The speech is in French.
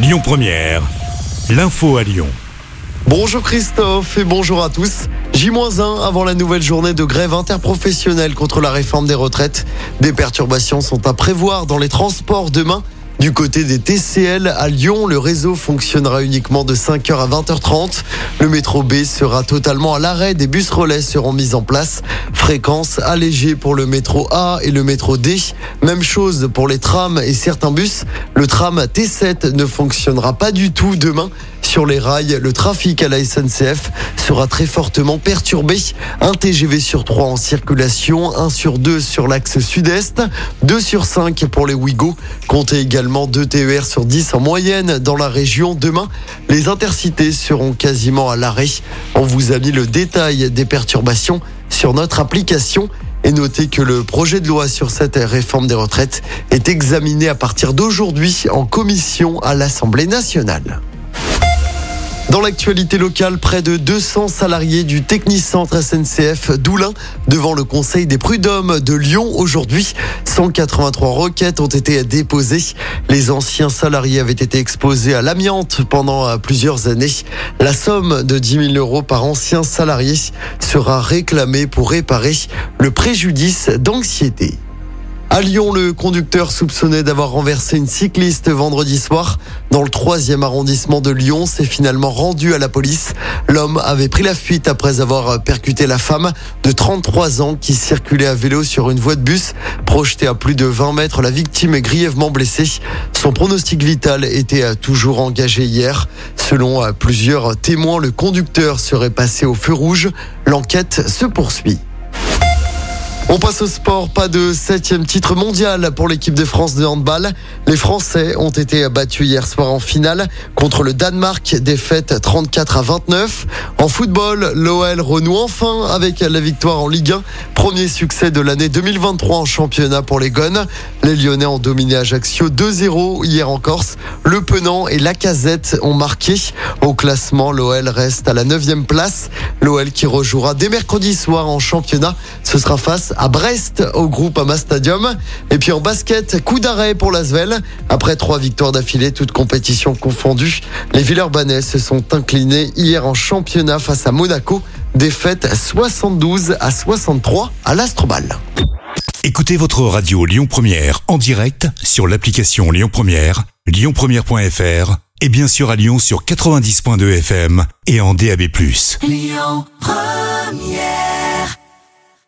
Lyon Première, l'info à Lyon. Bonjour Christophe et bonjour à tous. J-1 avant la nouvelle journée de grève interprofessionnelle contre la réforme des retraites. Des perturbations sont à prévoir dans les transports demain. Du côté des TCL à Lyon, le réseau fonctionnera uniquement de 5h à 20h30. Le métro B sera totalement à l'arrêt. Des bus relais seront mis en place. Fréquence allégée pour le métro A et le métro D. Même chose pour les trams et certains bus. Le tram T7 ne fonctionnera pas du tout demain. Sur les rails, le trafic à la SNCF sera très fortement perturbé. Un TGV sur 3 en circulation, 1 sur 2 sur l'axe sud-est, 2 sur 5 pour les Ouigo. Comptez également 2 TER sur 10 en moyenne dans la région. Demain, les intercités seront quasiment à l'arrêt. On vous a mis le détail des perturbations sur notre application. Et notez que le projet de loi sur cette réforme des retraites est examiné à partir d'aujourd'hui en commission à l'Assemblée nationale. Dans l'actualité locale, près de 200 salariés du Technicentre SNCF d'Oulin devant le Conseil des prud'hommes de Lyon aujourd'hui. 183 requêtes ont été déposées. Les anciens salariés avaient été exposés à l'amiante pendant plusieurs années. La somme de 10 000 euros par ancien salarié sera réclamée pour réparer le préjudice d'anxiété. À Lyon, le conducteur soupçonné d'avoir renversé une cycliste vendredi soir dans le troisième arrondissement de Lyon s'est finalement rendu à la police. L'homme avait pris la fuite après avoir percuté la femme de 33 ans qui circulait à vélo sur une voie de bus. Projetée à plus de 20 mètres, la victime est grièvement blessée. Son pronostic vital était toujours engagé hier. Selon plusieurs témoins, le conducteur serait passé au feu rouge. L'enquête se poursuit. On passe au sport, pas de septième titre mondial pour l'équipe de France de handball. Les Français ont été battus hier soir en finale contre le Danemark, défaite 34 à 29. En football, l'OL renoue enfin avec la victoire en Ligue 1. Premier succès de l'année 2023 en championnat pour les Gones. Les Lyonnais ont dominé Ajaccio 2-0 hier en Corse. Le Penant et la Casette ont marqué. Au classement, l'OL reste à la 9 place. L'OL qui rejouera dès mercredi soir en championnat. Ce sera face à Brest au groupe Ama Stadium. Et puis en basket, coup d'arrêt pour l'Asvel. Après trois victoires d'affilée, toutes compétitions confondues, les Villeurbanais se sont inclinés hier en championnat face à Monaco. Défaite 72 à 63 à l'Astrobal. Écoutez votre radio Lyon Première en direct sur l'application Lyon Première, lyonpremière.fr et bien sûr à Lyon sur 90.2 FM et en DAB+. Lyon Première